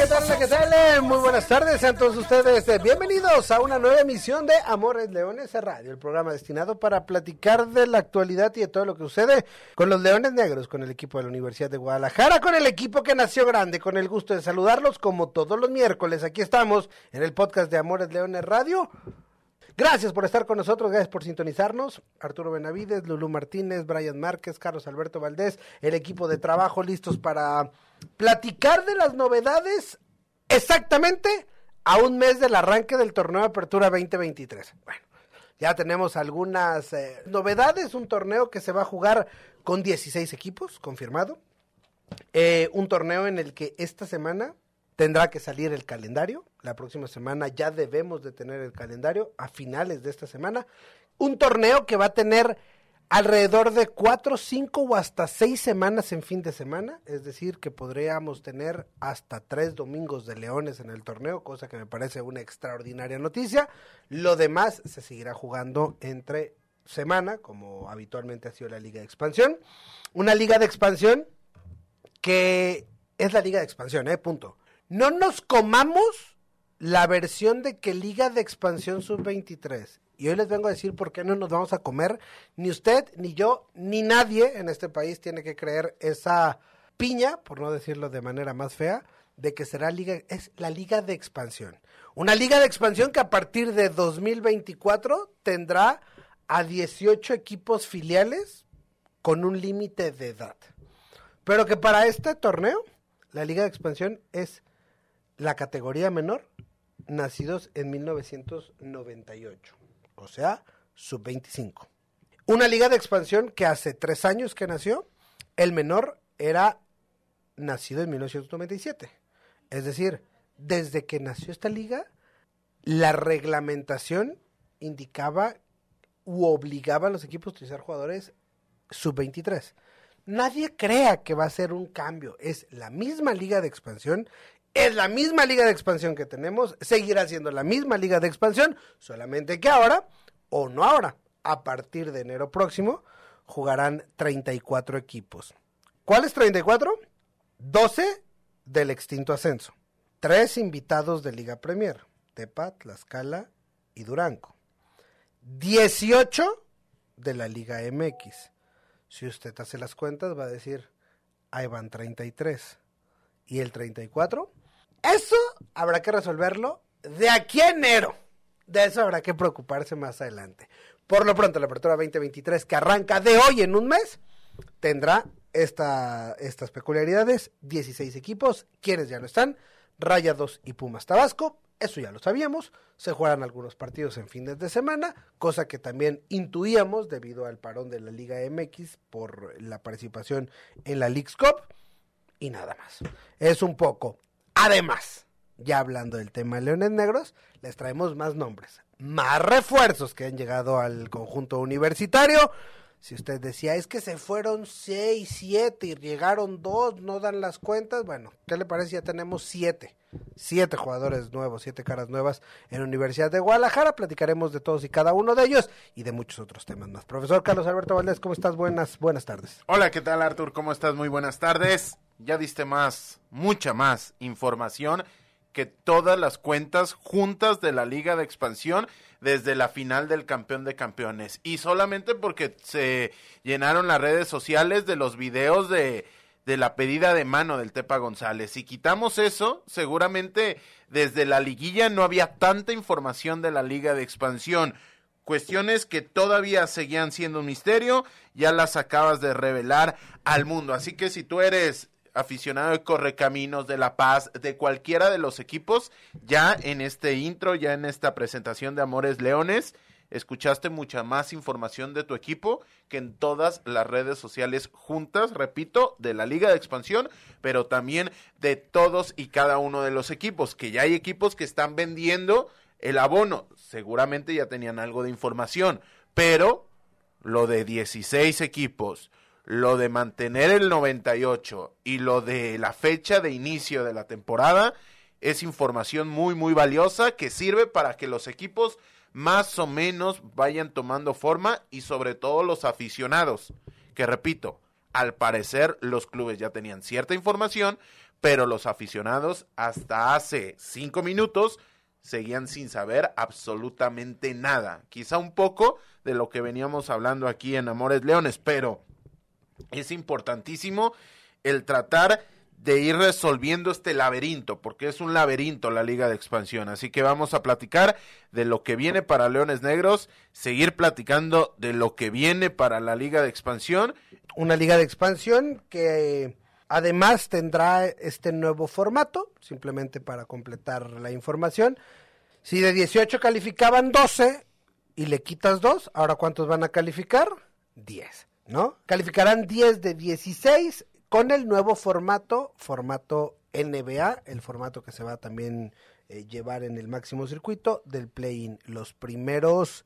¿Qué tal? ¿Qué tal? Muy buenas tardes, sean todos ustedes eh, bienvenidos a una nueva emisión de Amores Leones Radio, el programa destinado para platicar de la actualidad y de todo lo que sucede con los Leones Negros, con el equipo de la Universidad de Guadalajara, con el equipo que nació grande, con el gusto de saludarlos como todos los miércoles. Aquí estamos en el podcast de Amores Leones Radio. Gracias por estar con nosotros, gracias por sintonizarnos. Arturo Benavides, Lulú Martínez, Brian Márquez, Carlos Alberto Valdés, el equipo de trabajo listos para platicar de las novedades exactamente a un mes del arranque del torneo de Apertura 2023. Bueno, ya tenemos algunas eh, novedades, un torneo que se va a jugar con 16 equipos, confirmado. Eh, un torneo en el que esta semana tendrá que salir el calendario. La próxima semana ya debemos de tener el calendario a finales de esta semana. Un torneo que va a tener alrededor de cuatro, cinco o hasta seis semanas en fin de semana. Es decir, que podríamos tener hasta tres domingos de leones en el torneo, cosa que me parece una extraordinaria noticia. Lo demás se seguirá jugando entre semana, como habitualmente ha sido la Liga de Expansión. Una Liga de Expansión que es la Liga de Expansión, ¿eh? Punto no nos comamos la versión de que Liga de Expansión Sub-23. Y hoy les vengo a decir por qué no nos vamos a comer. Ni usted, ni yo, ni nadie en este país tiene que creer esa piña, por no decirlo de manera más fea, de que será liga, es la Liga de Expansión. Una Liga de Expansión que a partir de 2024 tendrá a 18 equipos filiales con un límite de edad. Pero que para este torneo, la Liga de Expansión es la categoría menor, nacidos en 1998, o sea, sub-25. Una liga de expansión que hace tres años que nació, el menor era nacido en 1997. Es decir, desde que nació esta liga, la reglamentación indicaba u obligaba a los equipos a utilizar jugadores sub-23. Nadie crea que va a ser un cambio. Es la misma liga de expansión es la misma liga de expansión que tenemos, seguirá siendo la misma liga de expansión, solamente que ahora, o no ahora, a partir de enero próximo, jugarán 34 equipos. ¿Cuáles 34? 12 del extinto ascenso. Tres invitados de Liga Premier, Tepa, Tlaxcala y Durango. 18 de la Liga MX. Si usted hace las cuentas, va a decir, ahí van 33. ¿Y el 34? Eso habrá que resolverlo de aquí a enero. De eso habrá que preocuparse más adelante. Por lo pronto, la apertura 2023 que arranca de hoy en un mes tendrá esta, estas peculiaridades. 16 equipos, quienes ya no están, Rayados y Pumas Tabasco. Eso ya lo sabíamos. Se juegan algunos partidos en fines de semana, cosa que también intuíamos debido al parón de la Liga MX por la participación en la League's Cup. Y nada más. Es un poco Además, ya hablando del tema de Leones Negros, les traemos más nombres, más refuerzos que han llegado al conjunto universitario. Si usted decía, es que se fueron seis, siete y llegaron dos, no dan las cuentas, bueno, ¿qué le parece? Ya tenemos siete, siete jugadores nuevos, siete caras nuevas en Universidad de Guadalajara. Platicaremos de todos y cada uno de ellos y de muchos otros temas más. Profesor Carlos Alberto Valdés, ¿cómo estás? Buenas, buenas tardes. Hola, ¿qué tal Artur? ¿Cómo estás? Muy buenas tardes ya diste más, mucha más información que todas las cuentas juntas de la Liga de Expansión desde la final del campeón de campeones. Y solamente porque se llenaron las redes sociales de los videos de, de la pedida de mano del Tepa González. Si quitamos eso, seguramente desde la liguilla no había tanta información de la Liga de Expansión. Cuestiones que todavía seguían siendo un misterio, ya las acabas de revelar al mundo. Así que si tú eres aficionado de Correcaminos, de La Paz, de cualquiera de los equipos, ya en este intro, ya en esta presentación de Amores Leones, escuchaste mucha más información de tu equipo que en todas las redes sociales juntas, repito, de la Liga de Expansión, pero también de todos y cada uno de los equipos, que ya hay equipos que están vendiendo el abono, seguramente ya tenían algo de información, pero lo de 16 equipos, lo de mantener el 98 y lo de la fecha de inicio de la temporada, es información muy, muy valiosa que sirve para que los equipos más o menos vayan tomando forma y sobre todo los aficionados, que repito, al parecer los clubes ya tenían cierta información, pero los aficionados hasta hace cinco minutos seguían sin saber absolutamente nada. Quizá un poco de lo que veníamos hablando aquí en Amores Leones, pero es importantísimo el tratar de ir resolviendo este laberinto, porque es un laberinto la Liga de Expansión. Así que vamos a platicar de lo que viene para Leones Negros, seguir platicando de lo que viene para la Liga de Expansión. Una Liga de Expansión que además tendrá este nuevo formato, simplemente para completar la información. Si de 18 calificaban 12 y le quitas 2, ahora ¿cuántos van a calificar? 10, ¿no? Calificarán 10 de 16 con el nuevo formato, formato NBA, el formato que se va a también eh, llevar en el máximo circuito del play-in. Los primeros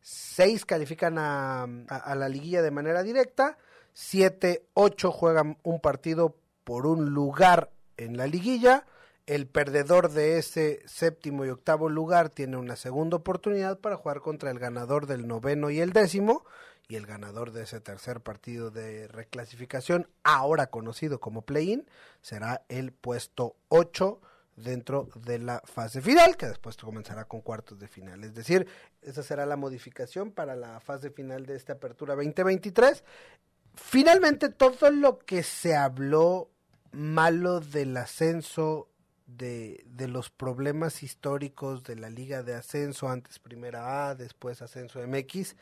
seis califican a, a, la liguilla de manera directa, siete, ocho juegan un partido por un lugar en la liguilla. El perdedor de ese séptimo y octavo lugar tiene una segunda oportunidad para jugar contra el ganador del noveno y el décimo y el ganador de ese tercer partido de reclasificación, ahora conocido como play-in, será el puesto 8 dentro de la fase final, que después comenzará con cuartos de final. Es decir, esa será la modificación para la fase final de esta apertura 2023. Finalmente, todo lo que se habló malo del ascenso, de, de los problemas históricos de la liga de ascenso, antes primera A, después ascenso MX,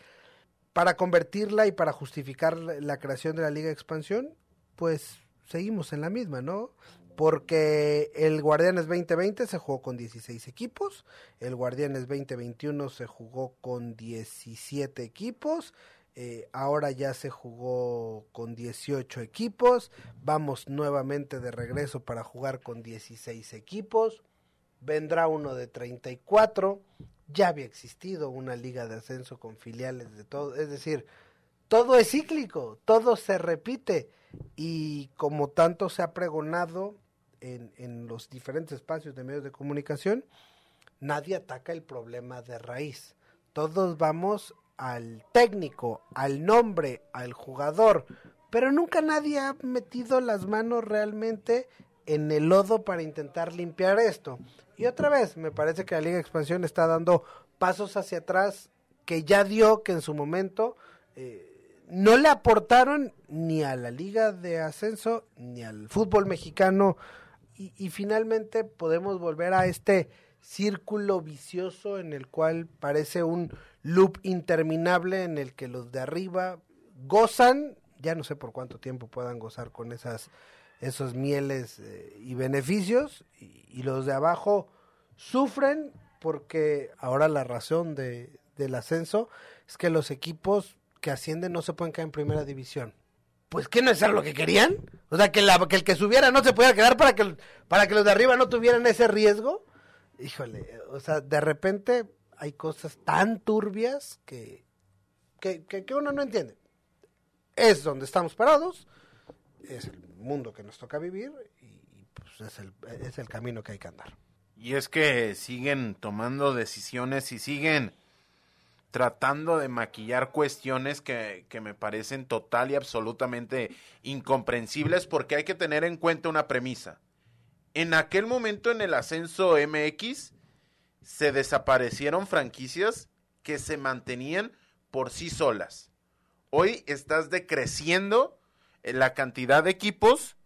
para convertirla y para justificar la creación de la Liga de Expansión, pues seguimos en la misma, ¿no? Porque el Guardianes 2020 se jugó con 16 equipos, el Guardianes 2021 se jugó con 17 equipos, eh, ahora ya se jugó con 18 equipos, vamos nuevamente de regreso para jugar con 16 equipos, vendrá uno de 34, ya había existido una liga de ascenso con filiales de todo, es decir, todo es cíclico, todo se repite y como tanto se ha pregonado en, en los diferentes espacios de medios de comunicación, nadie ataca el problema de raíz. Todos vamos al técnico, al nombre, al jugador, pero nunca nadie ha metido las manos realmente en el lodo para intentar limpiar esto. Y otra vez, me parece que la Liga de Expansión está dando pasos hacia atrás que ya dio, que en su momento eh, no le aportaron ni a la Liga de Ascenso ni al fútbol mexicano. Y, y finalmente podemos volver a este círculo vicioso en el cual parece un loop interminable en el que los de arriba gozan, ya no sé por cuánto tiempo puedan gozar con esas esos mieles eh, y beneficios y, los de abajo sufren porque ahora la razón de, del ascenso es que los equipos que ascienden no se pueden caer en primera división. Pues que no es lo que querían, o sea que, la, que el que subiera no se pudiera quedar para que para que los de arriba no tuvieran ese riesgo. Híjole, o sea, de repente hay cosas tan turbias que, que, que, que uno no entiende. Es donde estamos parados, es el mundo que nos toca vivir y, pues es el, es el camino que hay que andar. Y es que siguen tomando decisiones y siguen tratando de maquillar cuestiones que, que, me parecen total y absolutamente incomprensibles porque hay que tener en cuenta una premisa. En aquel momento en el ascenso MX se desaparecieron franquicias que se mantenían por sí solas. Hoy estás decreciendo la cantidad de equipos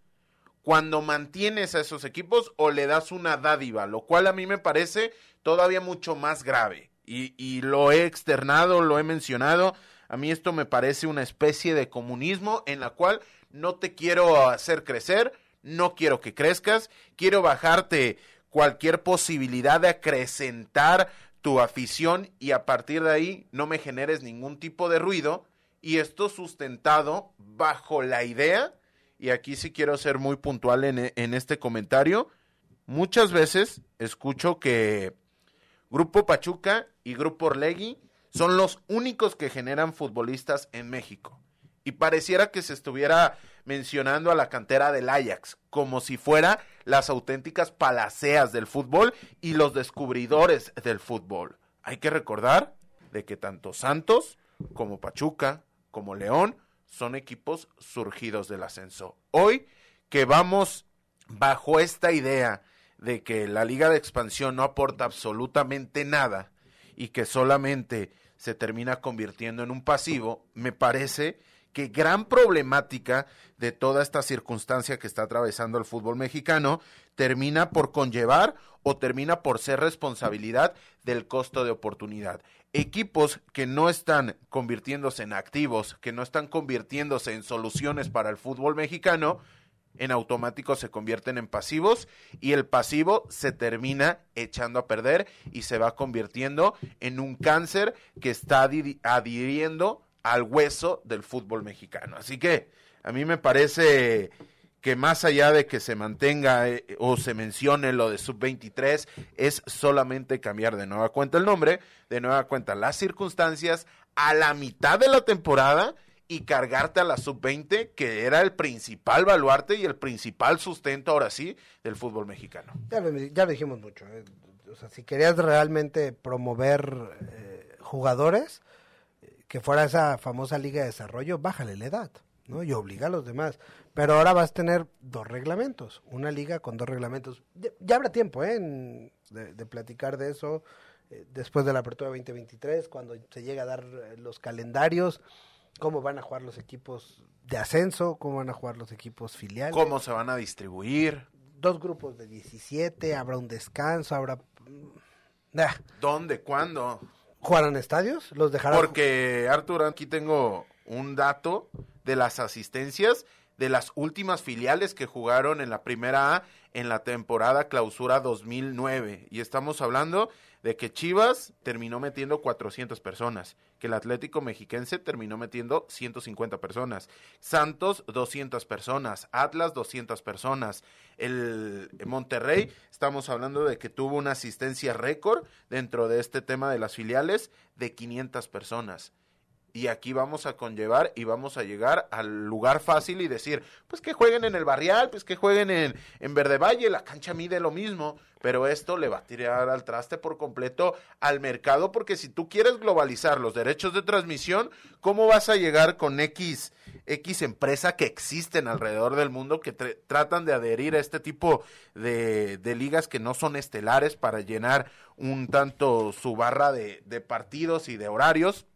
cuando mantienes a esos equipos o le das una dádiva, lo cual a mí me parece todavía mucho más grave. Y, y, lo he externado, lo he mencionado. A mí esto me parece una especie de comunismo en la cual no te quiero hacer crecer, no quiero que crezcas, quiero bajarte cualquier posibilidad de acrecentar tu afición y a partir de ahí no me generes ningún tipo de ruido y esto sustentado bajo la idea, y aquí sí quiero ser muy puntual en, en este comentario, muchas veces escucho que Grupo Pachuca y Grupo Orlegui Son los únicos que generan futbolistas en México. Y pareciera que se estuviera mencionando a la cantera del Ajax, como si fuera las auténticas palaceas del fútbol y los descubridores del fútbol. Hay que recordar de que tanto Santos como Pachuca, como León, son equipos surgidos del ascenso. Hoy que vamos bajo esta idea de que la liga de expansión no aporta absolutamente nada y que solamente se termina convirtiendo en un pasivo, me parece que gran problemática de toda esta circunstancia que está atravesando el fútbol mexicano termina por conllevar o termina por ser responsabilidad del costo de oportunidad. Equipos que no están convirtiéndose en activos, que no están convirtiéndose en soluciones para el fútbol mexicano, en automático se convierten en pasivos y el pasivo se termina echando a perder y se va convirtiendo en un cáncer que está adhiriendo al hueso del fútbol mexicano. Así que a mí me parece que más allá de que se mantenga eh, o se mencione lo de sub-23, es solamente cambiar de nueva cuenta el nombre, de nueva cuenta las circunstancias, a la mitad de la temporada y cargarte a la sub-20, que era el principal baluarte y el principal sustento, ahora sí, del fútbol mexicano. Ya lo, dijimos mucho. Eh. O sea, si querías realmente promover eh, jugadores, que fuera esa famosa liga de desarrollo, bájale la edad, ¿no? Y obliga a los demás. Pero ahora vas a tener dos reglamentos, una liga con dos reglamentos. Ya, habrá tiempo, ¿eh? de, platicar de eso eh, después de la apertura 2023, cuando se llegue a dar eh, los calendarios, cómo van a jugar los equipos de ascenso, cómo van a jugar los equipos filiales. Cómo se van a distribuir. Dos grupos de 17, habrá un descanso, habrá... Mm, ¿Dónde? ¿Cuándo? ¿Jugarán estadios? ¿Los dejarán? Porque, Artur, aquí tengo un dato de las asistencias de las últimas filiales que jugaron en la primera A en la temporada clausura 2009. Y estamos hablando de que Chivas terminó metiendo 400 personas, que el Atlético Mexiquense terminó metiendo 150 personas, Santos 200 personas, Atlas 200 personas, el Monterrey, estamos hablando de que tuvo una asistencia récord dentro de este tema de las filiales de 500 personas y aquí vamos a conllevar y vamos a llegar al lugar fácil y decir, pues que jueguen en el barrial, pues que jueguen en, en Verde Valle, la cancha mide lo mismo, pero esto le va a tirar al traste por completo al mercado, porque si tú quieres globalizar los derechos de transmisión, ¿cómo vas a llegar con X, X empresa que existen alrededor del mundo que tratan de adherir a este tipo de, de, ligas que no son estelares para llenar un tanto su barra de, de partidos y de horarios?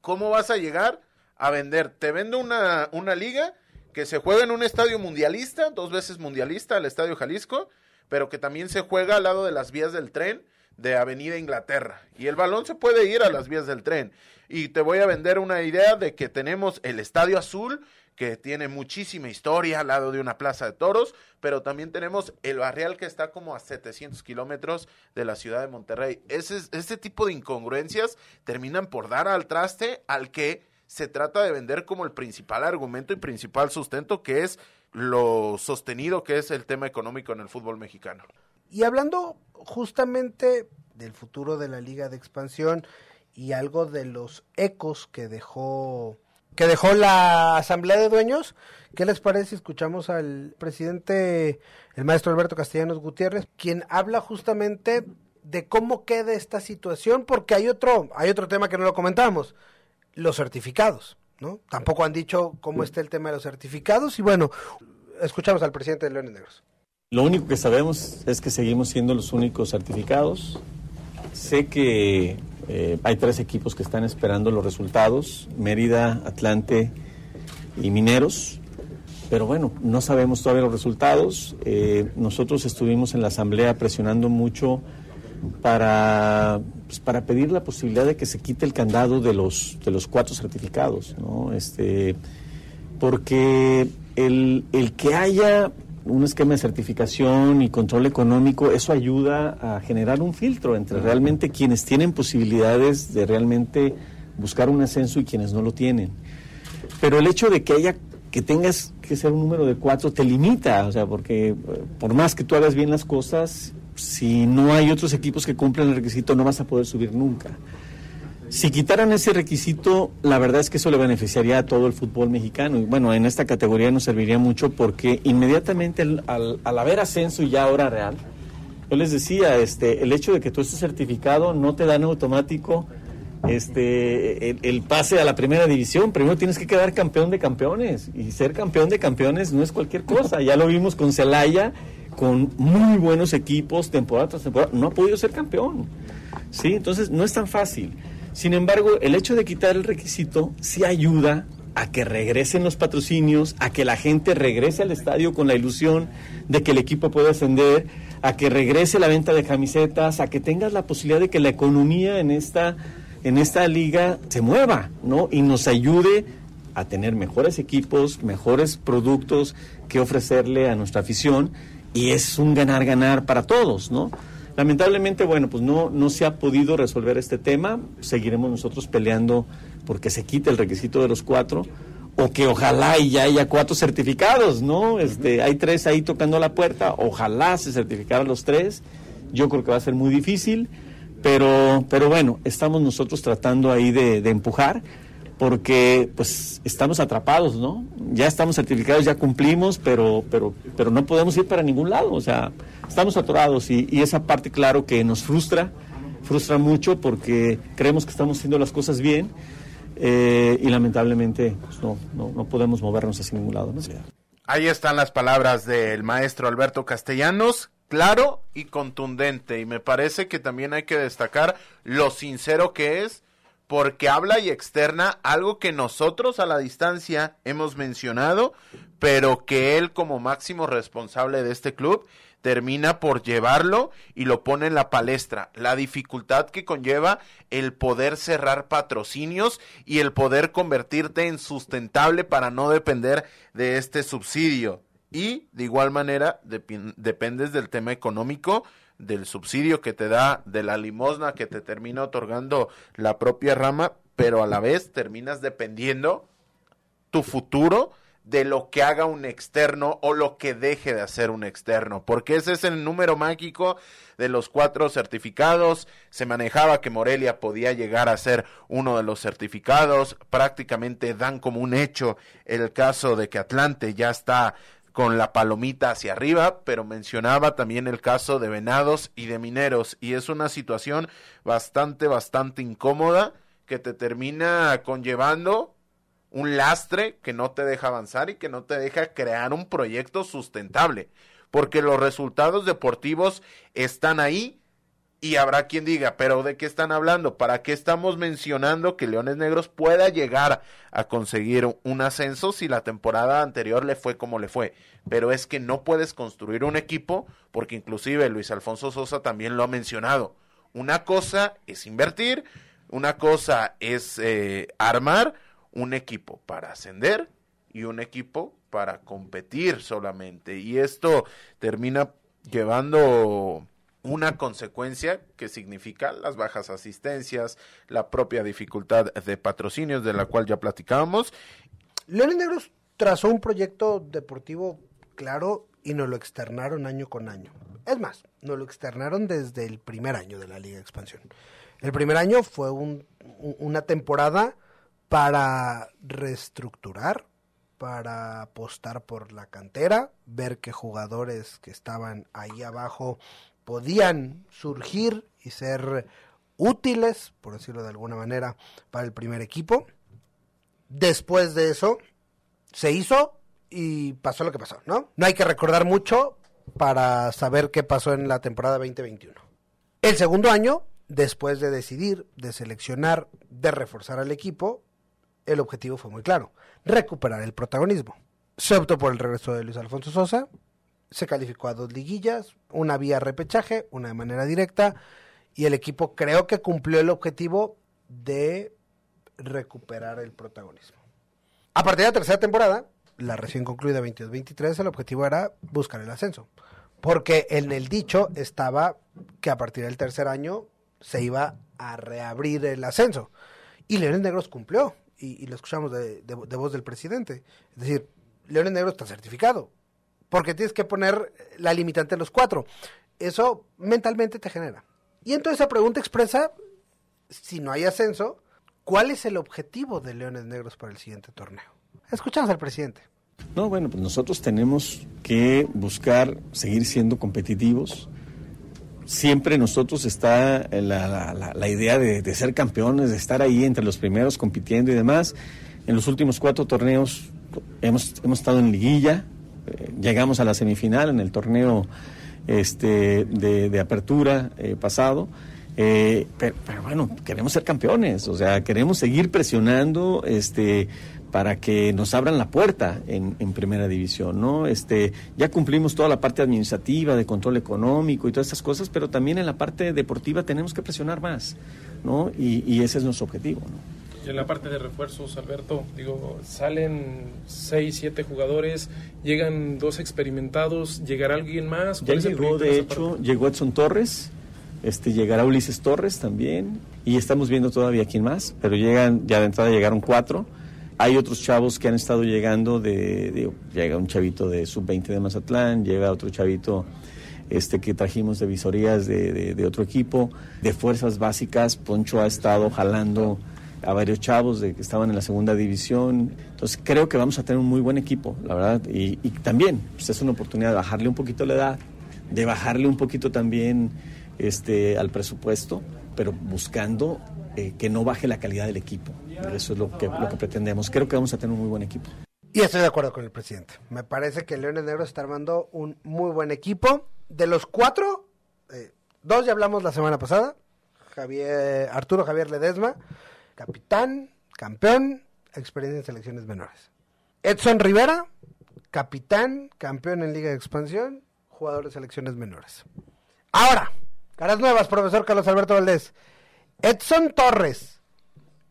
¿Cómo vas a llegar a vender? Te vendo una, una liga que se juega en un estadio mundialista, dos veces mundialista, el Estadio Jalisco, pero que también se juega al lado de las vías del tren de Avenida Inglaterra. Y el balón se puede ir a las vías del tren. Y te voy a vender una idea de que tenemos el Estadio Azul, que tiene muchísima historia al lado de una plaza de toros, pero también tenemos el barrial que está como a 700 kilómetros de la ciudad de Monterrey. Ese, tipo de incongruencias terminan por dar al traste al que se trata de vender como el principal argumento y principal sustento, que es lo sostenido que es el tema económico en el fútbol mexicano. Y hablando justamente del futuro de la liga de expansión y algo de los ecos que dejó que dejó la asamblea de dueños, ¿qué les parece si escuchamos al presidente el maestro Alberto Castellanos Gutiérrez, quien habla justamente de cómo queda esta situación porque hay otro hay otro tema que no lo comentamos, los certificados, ¿no? Tampoco han dicho cómo está el tema de los certificados y bueno, escuchamos al presidente de Leones Negros. Lo único que sabemos es que seguimos siendo los únicos certificados. Sé que eh, hay tres equipos que están esperando los resultados, Mérida, Atlante y Mineros. Pero bueno, no sabemos todavía los resultados. Eh, nosotros estuvimos en la asamblea presionando mucho para, pues, para pedir la posibilidad de que se quite el candado de los, de los cuatro certificados, ¿no? Este, porque el, el que haya un esquema de certificación y control económico, eso ayuda a generar un filtro entre realmente quienes tienen posibilidades de realmente buscar un ascenso y quienes no lo tienen. Pero el hecho de que haya que tengas que ser un número de cuatro te limita, o sea, porque eh, por más que tú hagas bien las cosas, si no hay otros equipos que cumplen el requisito no vas a poder subir nunca. Si quitaran ese requisito, la verdad es que eso le beneficiaría a todo el fútbol mexicano. Y bueno, en esta categoría nos serviría mucho porque inmediatamente al, haber ascenso y ya hora real, yo les decía, este, el hecho de que tú estés certificado no te da en automático este, el, pase a la primera división. Primero tienes que quedar campeón de campeones. Y ser campeón de campeones no es cualquier cosa. Ya lo vimos con Celaya, con muy buenos equipos, temporada tras temporada. No ha podido ser campeón. ¿Sí? Entonces no es tan fácil. Sin embargo, el hecho de quitar el requisito sí ayuda a que regresen los patrocinios, a que la gente regrese al estadio con la ilusión de que el equipo pueda ascender, a que regrese la venta de camisetas, a que tengas la posibilidad de que la economía en esta, en esta liga se mueva, ¿no? Y nos ayude a tener mejores equipos, mejores productos que ofrecerle a nuestra afición y es un ganar-ganar para todos, ¿no? Lamentablemente, bueno, pues no, no se ha podido resolver este tema. Seguiremos nosotros peleando porque se quite el requisito de los cuatro o que ojalá y ya haya cuatro certificados, ¿no? Este, hay tres ahí tocando la puerta, ojalá se certificaran los tres. Yo creo que va a ser muy difícil, pero, pero bueno, estamos nosotros tratando ahí de, de empujar porque pues estamos atrapados, ¿no? Ya estamos certificados, ya cumplimos, pero, pero, pero no podemos ir para ningún lado, o sea, estamos atorados y, esa parte, claro, que nos frustra, frustra mucho porque creemos que estamos haciendo las cosas bien eh, y lamentablemente pues, no, no, no, podemos movernos hacia ningún lado. ¿no? Ahí están las palabras del maestro Alberto Castellanos, claro y contundente, y me parece que también hay que destacar lo sincero que es porque habla y externa algo que nosotros a la distancia hemos mencionado, pero que él como máximo responsable de este club termina por llevarlo y lo pone en la palestra. La dificultad que conlleva el poder cerrar patrocinios y el poder convertirte en sustentable para no depender de este subsidio. Y de igual manera dependes del tema económico, del subsidio que te da, de la limosna que te termina otorgando la propia rama, pero a la vez terminas dependiendo tu futuro de lo que haga un externo o lo que deje de hacer un externo, porque ese es el número mágico de los cuatro certificados. Se manejaba que Morelia podía llegar a ser uno de los certificados, prácticamente dan como un hecho el caso de que Atlante ya está con la palomita hacia arriba, pero mencionaba también el caso de Venados y de Mineros, y es una situación bastante, bastante incómoda que te termina conllevando un lastre que no te deja avanzar y que no te deja crear un proyecto sustentable, porque los resultados deportivos están ahí y habrá quien diga, pero ¿de qué están hablando? ¿Para qué estamos mencionando que Leones Negros pueda llegar a conseguir un ascenso si la temporada anterior le fue como le fue? Pero es que no puedes construir un equipo porque inclusive Luis Alfonso Sosa también lo ha mencionado. Una cosa es invertir, una cosa es eh, armar, un equipo para ascender y un equipo para competir solamente. Y esto termina llevando una consecuencia que significa las bajas asistencias, la propia dificultad de patrocinios de la cual ya platicábamos. Leones Negros trazó un proyecto deportivo claro y nos lo externaron año con año. Es más, nos lo externaron desde el primer año de la Liga de Expansión. El primer año fue una temporada para reestructurar, para apostar por la cantera, ver qué jugadores que estaban ahí abajo podían surgir y ser útiles, por decirlo de alguna manera, para el primer equipo. Después de eso, se hizo y pasó lo que pasó, ¿no? No hay que recordar mucho para saber qué pasó en la temporada 2021. El segundo año, después de decidir, de seleccionar, de reforzar al equipo, el objetivo fue muy claro, recuperar el protagonismo. Se optó por el regreso de Luis Alfonso Sosa, se calificó a dos liguillas, una vía repechaje, una de manera directa, y el equipo creo que cumplió el objetivo de recuperar el protagonismo. A partir de la tercera temporada, la recién concluida 22-23, el objetivo era buscar el ascenso, porque en el dicho estaba que a partir del tercer año se iba a reabrir el ascenso. Y Leones Negros cumplió y, lo escuchamos de, voz del presidente. Es decir, Leones Negros está certificado, porque tienes que poner la limitante en los cuatro. Eso mentalmente te genera. Y entonces esa pregunta expresa si no hay ascenso, ¿cuál es el objetivo de Leones Negros para el siguiente torneo? Escuchamos al presidente. No, bueno, pues nosotros tenemos que buscar seguir siendo competitivos. Siempre nosotros está la, la, la idea de, de, ser campeones, de estar ahí entre los primeros compitiendo y demás. En los últimos cuatro torneos hemos, hemos estado en liguilla, llegamos a la semifinal en el torneo este, de, apertura eh, pasado. Eh, pero, bueno, queremos ser campeones, o sea, queremos seguir presionando este, para que nos abran la puerta en, primera división, ¿no? Este, ya cumplimos toda la parte administrativa, de control económico y todas estas cosas, pero también en la parte deportiva tenemos que presionar más, ¿no? Y, ese es nuestro objetivo. En la parte de refuerzos, Alberto, digo, salen seis, siete jugadores, llegan dos experimentados, llegará alguien más. Ya llegó, de hecho, llegó Edson Torres, este, llegará Ulises Torres también, y estamos viendo todavía quién más, pero llegan, ya de entrada llegaron cuatro. Hay otros chavos que han estado llegando, de, de llega un chavito de sub-20 de Mazatlán, llega otro chavito este, que trajimos de visorías de, de, de otro equipo, de fuerzas básicas, Poncho ha estado jalando a varios chavos de que estaban en la segunda división. Entonces creo que vamos a tener un muy buen equipo, la verdad. Y, también pues es una oportunidad de bajarle un poquito la edad, de bajarle un poquito también este, al presupuesto, pero buscando eh, que no baje la calidad del equipo. Eso es lo que, lo que pretendemos. Creo que vamos a tener un muy buen equipo. Y estoy de acuerdo con el presidente. Me parece que Leones Negros está armando un muy buen equipo. De los cuatro, eh, dos ya hablamos la semana pasada. Javier, Arturo Javier Ledesma, capitán, campeón, experiencia en selecciones menores. Edson Rivera, capitán, campeón en Liga de Expansión, jugador de selecciones menores. Ahora, caras nuevas, profesor Carlos Alberto Valdés. Edson Torres,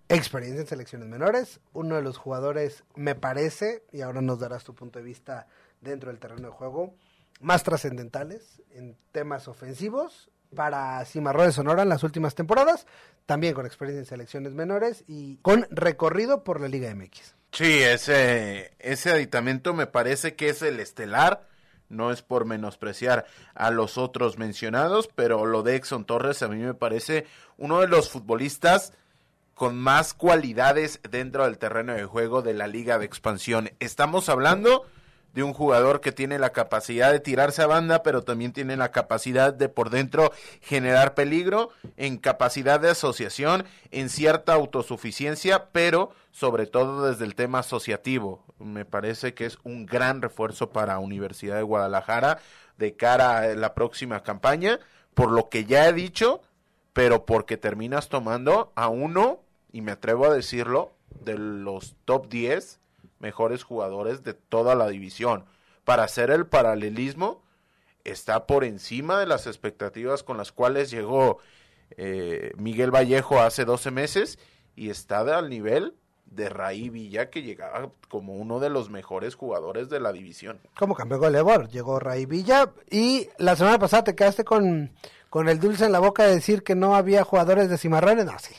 experiencia en selecciones menores, uno de los jugadores, me parece, y ahora nos darás tu punto de vista dentro del terreno de juego, más trascendentales en temas ofensivos para Cimarrones Sonora en las últimas temporadas, también con experiencia en selecciones menores y con recorrido por la Liga MX. Sí, ese, ese aditamento me parece que es el estelar, no es por menospreciar a los otros mencionados, pero lo de Exxon Torres a mí me parece uno de los futbolistas con más cualidades dentro del terreno de juego de la Liga de Expansión. Estamos hablando de un jugador que tiene la capacidad de tirarse a banda, pero también tiene la capacidad de por dentro generar peligro, en capacidad de asociación, en cierta autosuficiencia, pero sobre todo desde el tema asociativo. Me parece que es un gran refuerzo para Universidad de Guadalajara de cara a la próxima campaña, por lo que ya he dicho, pero porque terminas tomando a uno, y me atrevo a decirlo, de los top 10 mejores jugadores de toda la división. Para hacer el paralelismo, está por encima de las expectativas con las cuales llegó eh, Miguel Vallejo hace 12 meses y está al nivel de Raí Villa, que llegaba como uno de los mejores jugadores de la división. Como campeón goleador, llegó Raí Villa y la semana pasada te quedaste con, con el dulce en la boca de decir que no había jugadores de Cimarrones. No, sí.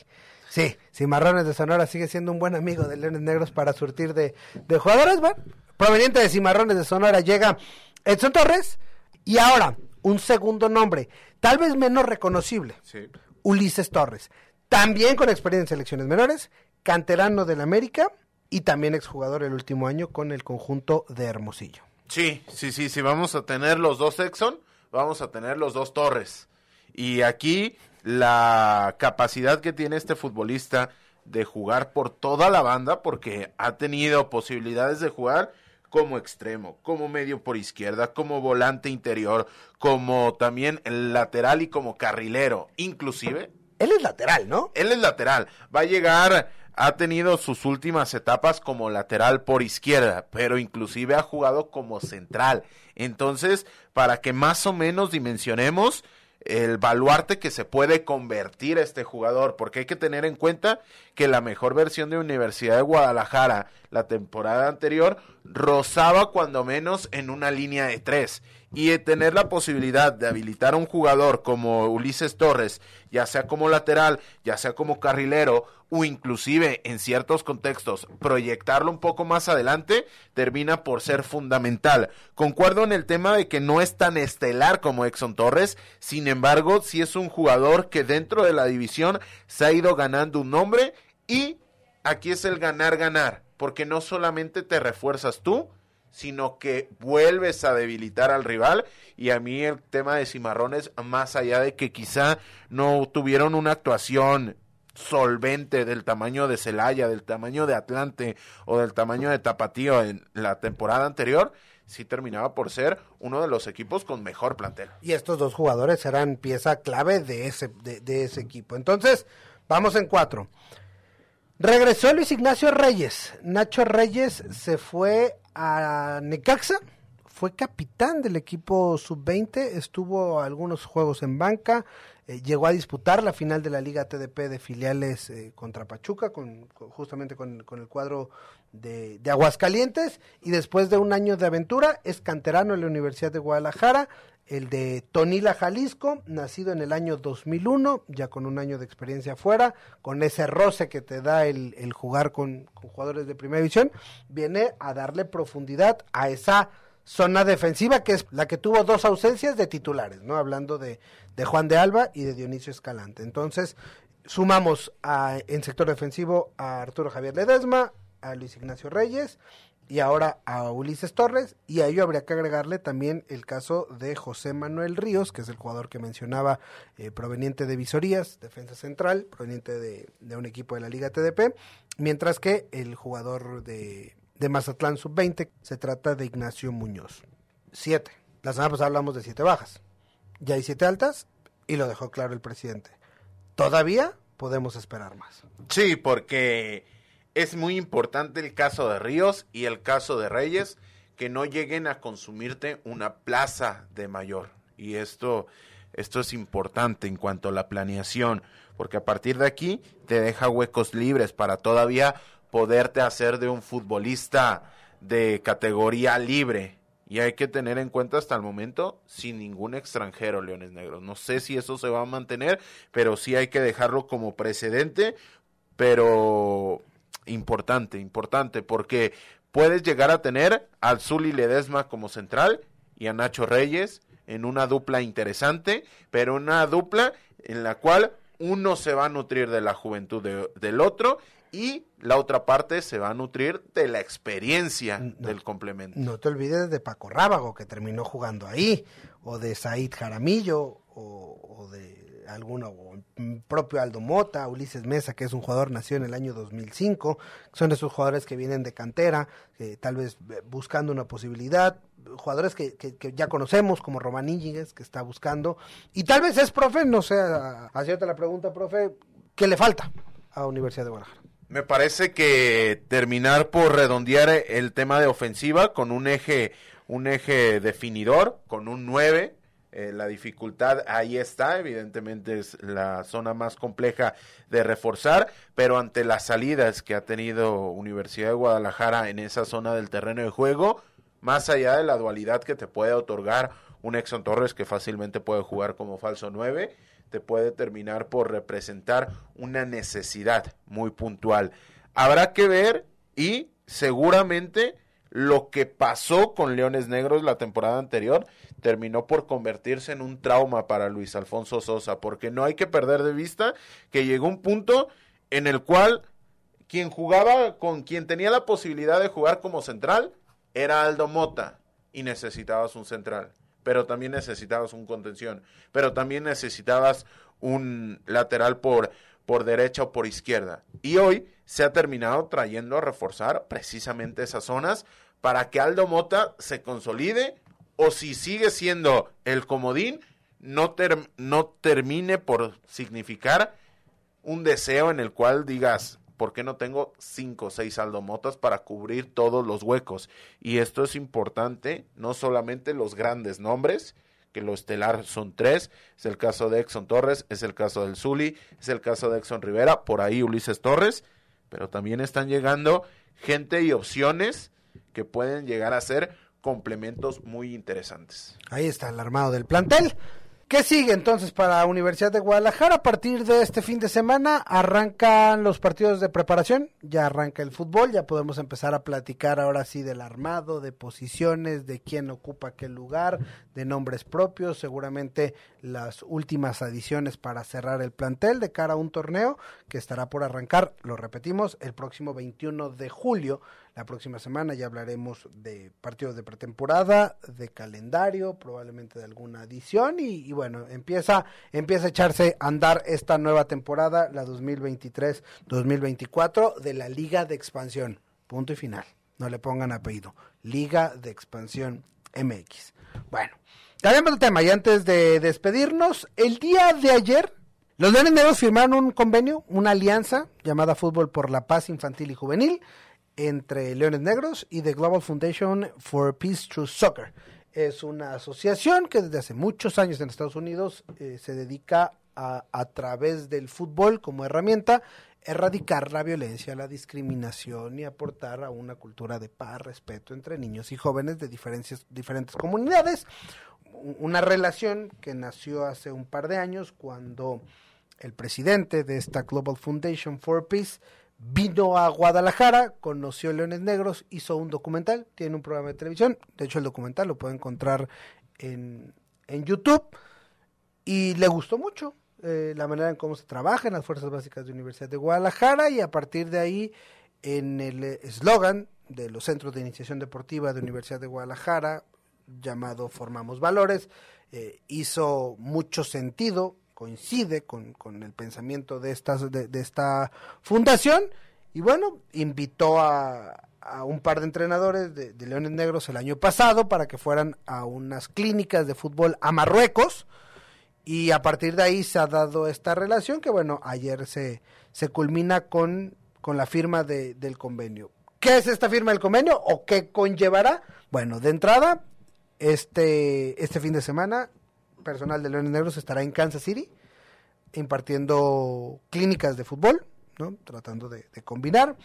Sí, Cimarrones de Sonora sigue siendo un buen amigo de Leones Negros para surtir de, de jugadores. Bueno, proveniente de Cimarrones de Sonora llega Edson Torres y ahora un segundo nombre, tal vez menos reconocible, Sí. Ulises Torres. También con experiencia en selecciones menores, canterano del América y también exjugador el último año con el conjunto de Hermosillo. Sí, sí, sí, sí, vamos a tener los dos Exxon, vamos a tener los dos Torres. Y aquí la capacidad que tiene este futbolista de jugar por toda la banda, porque ha tenido posibilidades de jugar como extremo, como medio por izquierda, como volante interior, como también lateral y como carrilero, inclusive. Él es lateral, ¿no? Él es lateral, va a llegar, ha tenido sus últimas etapas como lateral por izquierda, pero inclusive ha jugado como central. Entonces, para que más o menos dimensionemos, el baluarte que se puede convertir este jugador, porque hay que tener en cuenta que la mejor versión de Universidad de Guadalajara la temporada anterior rozaba cuando menos en una línea de tres y tener la posibilidad de habilitar a un jugador como Ulises Torres, ya sea como lateral, ya sea como carrilero, o inclusive en ciertos contextos proyectarlo un poco más adelante, termina por ser fundamental. Concuerdo en el tema de que no es tan estelar como Exxon Torres, sin embargo, sí es un jugador que dentro de la división se ha ido ganando un nombre y aquí es el ganar-ganar, porque no solamente te refuerzas tú, sino que vuelves a debilitar al rival. Y a mí el tema de Cimarrones, más allá de que quizá no tuvieron una actuación solvente del tamaño de Celaya, del tamaño de Atlante o del tamaño de Tapatío en la temporada anterior, sí terminaba por ser uno de los equipos con mejor plantel. Y estos dos jugadores eran pieza clave de ese, de, de ese equipo. Entonces, vamos en cuatro. Regresó Luis Ignacio Reyes. Nacho Reyes se fue a Necaxa, fue capitán del equipo sub-20, estuvo algunos juegos en banca, eh, llegó a disputar la final de la Liga TDP de filiales eh, contra Pachuca, con, justamente con, con, el cuadro de, de, Aguascalientes, y después de un año de aventura es canterano en la Universidad de Guadalajara, el de Tonila Jalisco, nacido en el año 2001, ya con un año de experiencia afuera, con ese roce que te da el, jugar con, con, jugadores de primera división, viene a darle profundidad a esa zona defensiva que es la que tuvo dos ausencias de titulares, ¿no? Hablando de, de Juan de Alba y de Dionisio Escalante. Entonces, sumamos a, en sector defensivo a Arturo Javier Ledesma, a Luis Ignacio Reyes, y ahora a Ulises Torres y a ello habría que agregarle también el caso de José Manuel Ríos, que es el jugador que mencionaba eh, proveniente de Visorías, defensa central, proveniente de, de, un equipo de la Liga TDP, mientras que el jugador de, de Mazatlán sub-20 se trata de Ignacio Muñoz. Siete. La semana pasada hablamos de siete bajas. Ya hay siete altas y lo dejó claro el presidente. Todavía podemos esperar más. Sí, porque es muy importante el caso de Ríos y el caso de Reyes, que no lleguen a consumirte una plaza de mayor. Y esto, esto es importante en cuanto a la planeación, porque a partir de aquí te deja huecos libres para todavía poderte hacer de un futbolista de categoría libre. Y hay que tener en cuenta hasta el momento sin ningún extranjero, Leones Negros. No sé si eso se va a mantener, pero sí hay que dejarlo como precedente, pero importante, importante, porque puedes llegar a tener al Zuli Ledesma como central y a Nacho Reyes en una dupla interesante, pero una dupla en la cual uno se va a nutrir de la juventud de, del otro y la otra parte se va a nutrir de la experiencia no, del complemento. No te olvides de Paco Rábago, que terminó jugando ahí, o de Said Jaramillo, o, o de alguno, o el propio Aldo Mota, Ulises Mesa, que es un jugador nació en el año 2005, son esos jugadores que vienen de cantera, eh, tal vez buscando una posibilidad, jugadores que, que, que ya conocemos, como Román Íñiguez, que está buscando, y tal vez es, profe, no sé, hacerte la pregunta, profe, ¿qué le falta a Universidad de Guadalajara? Me parece que terminar por redondear el tema de ofensiva con un eje, un eje definidor, con un 9, eh, la dificultad ahí está, evidentemente es la zona más compleja de reforzar, pero ante las salidas que ha tenido Universidad de Guadalajara en esa zona del terreno de juego, más allá de la dualidad que te puede otorgar un Exxon Torres que fácilmente puede jugar como falso 9, te puede terminar por representar una necesidad muy puntual. Habrá que ver y seguramente lo que pasó con Leones Negros la temporada anterior terminó por convertirse en un trauma para Luis Alfonso Sosa, porque no hay que perder de vista que llegó un punto en el cual quien jugaba con quien tenía la posibilidad de jugar como central era Aldo Mota y necesitabas un central, pero también necesitabas un contención, pero también necesitabas un lateral por por derecha o por izquierda. Y hoy se ha terminado trayendo a reforzar precisamente esas zonas para que Aldo Mota se consolide o si sigue siendo el comodín, no, ter no termine por significar un deseo en el cual digas, ¿por qué no tengo cinco o seis Aldo Motas para cubrir todos los huecos? Y esto es importante, no solamente los grandes nombres, que lo estelar son tres, es el caso de Exxon Torres, es el caso del Zuli, es el caso de Exxon Rivera, por ahí Ulises Torres, pero también están llegando gente y opciones que pueden llegar a ser complementos muy interesantes. Ahí está el armado del plantel. ¿Qué sigue entonces para Universidad de Guadalajara? A partir de este fin de semana arrancan los partidos de preparación, ya arranca el fútbol, ya podemos empezar a platicar ahora sí del armado, de posiciones, de quién ocupa qué lugar, de nombres propios, seguramente las últimas adiciones para cerrar el plantel de cara a un torneo que estará por arrancar, lo repetimos, el próximo 21 de julio la próxima semana ya hablaremos de partidos de pretemporada, de calendario, probablemente de alguna adición y, bueno, empieza, empieza a echarse a andar esta nueva temporada, la 2023-2024 de la Liga de Expansión. Punto y final. No le pongan apellido. Liga de Expansión MX. Bueno, cambiamos de tema y antes de despedirnos, el día de ayer los Leones Negros firmaron un convenio, una alianza llamada Fútbol por la Paz Infantil y Juvenil entre Leones Negros y The Global Foundation for Peace Through Soccer. Es una asociación que desde hace muchos años en Estados Unidos eh, se dedica a, a través del fútbol como herramienta erradicar la violencia, la discriminación y aportar a una cultura de paz, respeto entre niños y jóvenes de diferentes, diferentes comunidades. Una relación que nació hace un par de años cuando el presidente de esta Global Foundation for Peace vino a Guadalajara, conoció Leones Negros, hizo un documental, tiene un programa de televisión, de hecho el documental lo puede encontrar en, en YouTube. Y le gustó mucho eh, la manera en cómo se trabaja en las Fuerzas Básicas de Universidad de Guadalajara. Y a partir de ahí en el eslogan de los Centros de Iniciación Deportiva de Universidad de Guadalajara llamado Formamos Valores, eh, hizo mucho sentido coincide con, con el pensamiento de, estas, de, esta fundación y bueno, invitó a, a un par de entrenadores de, Leones Negros el año pasado para que fueran a unas clínicas de fútbol a Marruecos y a partir de ahí se ha dado esta relación que bueno, ayer se, se culmina con, con la firma de, del convenio. ¿Qué es esta firma del convenio o qué conllevará? Bueno, de entrada, este, este fin de semana personal de Leones Negros estará en Kansas City impartiendo clínicas de fútbol, ¿no? tratando de, combinar.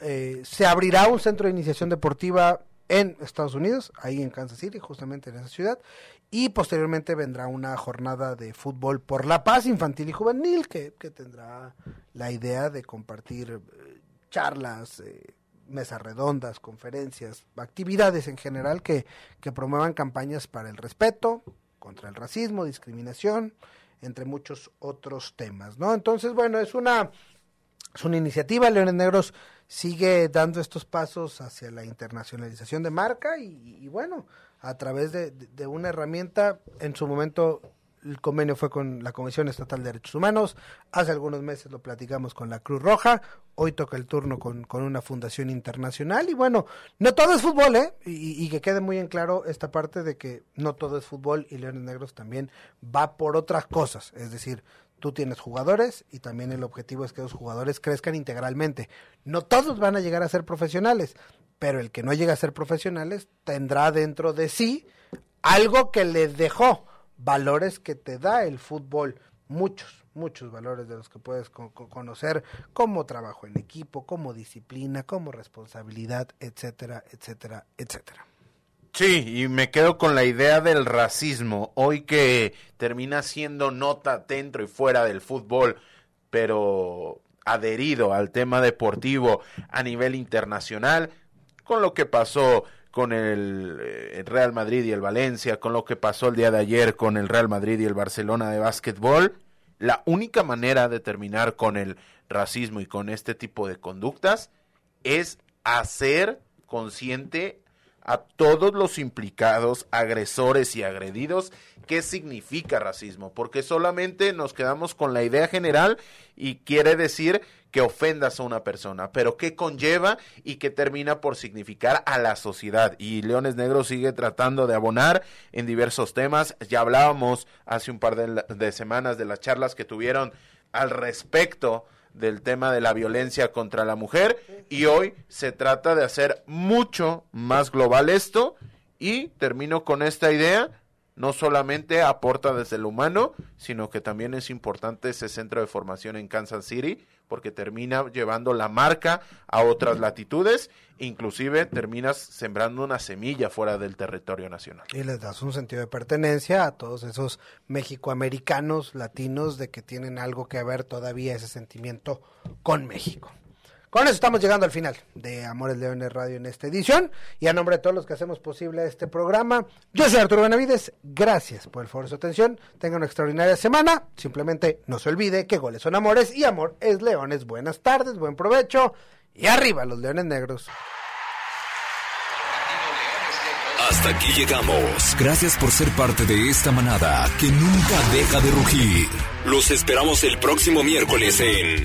Eh, se abrirá un centro de iniciación deportiva en Estados Unidos, ahí en Kansas City, justamente en esa ciudad, y posteriormente vendrá una jornada de fútbol por la paz infantil y juvenil que, tendrá la idea de compartir eh, charlas, eh, mesas redondas, conferencias, actividades en general que, que promuevan campañas para el respeto, contra el racismo, discriminación, entre muchos otros temas, ¿no? Entonces, bueno, es una, es una iniciativa, Leones Negros sigue dando estos pasos hacia la internacionalización de marca y, bueno, a través de, de, una herramienta, en su momento el convenio fue con la Comisión Estatal de Derechos Humanos, hace algunos meses lo platicamos con la Cruz Roja, hoy toca el turno con, con una fundación internacional y bueno, no todo es fútbol, ¿eh? Y, que quede muy en claro esta parte de que no todo es fútbol y Leones Negros también va por otras cosas, es decir, tú tienes jugadores y también el objetivo es que los jugadores crezcan integralmente. No todos van a llegar a ser profesionales, pero el que no llega a ser profesionales tendrá dentro de sí algo que le dejó valores que te da el fútbol, muchos, muchos valores de los que puedes conocer, como trabajo en equipo, como disciplina, como responsabilidad, etcétera, etcétera, etcétera. Sí, y me quedo con la idea del racismo, hoy que termina siendo nota dentro y fuera del fútbol, pero adherido al tema deportivo a nivel internacional, con lo que pasó con el, eh, Real Madrid y el Valencia, con lo que pasó el día de ayer con el Real Madrid y el Barcelona de básquetbol, la única manera de terminar con el racismo y con este tipo de conductas es hacer consciente a todos los implicados, agresores y agredidos, qué significa racismo, porque solamente nos quedamos con la idea general y quiere decir que ofendas a una persona, pero qué conlleva y qué termina por significar a la sociedad. Y Leones Negros sigue tratando de abonar en diversos temas. Ya hablábamos hace un par de, de semanas de las charlas que tuvieron al respecto del tema de la violencia contra la mujer y hoy se trata de hacer mucho más global esto y termino con esta idea no solamente aporta desde lo humano, sino que también es importante ese centro de formación en Kansas City, porque termina llevando la marca a otras latitudes, inclusive terminas sembrando una semilla fuera del territorio nacional. Y les das un sentido de pertenencia a todos esos mexicoamericanos, latinos, de que tienen algo que ver todavía ese sentimiento con México. Con eso estamos llegando al final de Amores Leones Radio en esta edición. Y a nombre de todos los que hacemos posible este programa, yo soy Arturo Benavides. Gracias por el favor de su atención. Tengan una extraordinaria semana. Simplemente no se olvide que goles son amores y amor es leones. Buenas tardes, buen provecho y arriba los leones negros. Hasta aquí llegamos. Gracias por ser parte de esta manada que nunca deja de rugir. Los esperamos el próximo miércoles en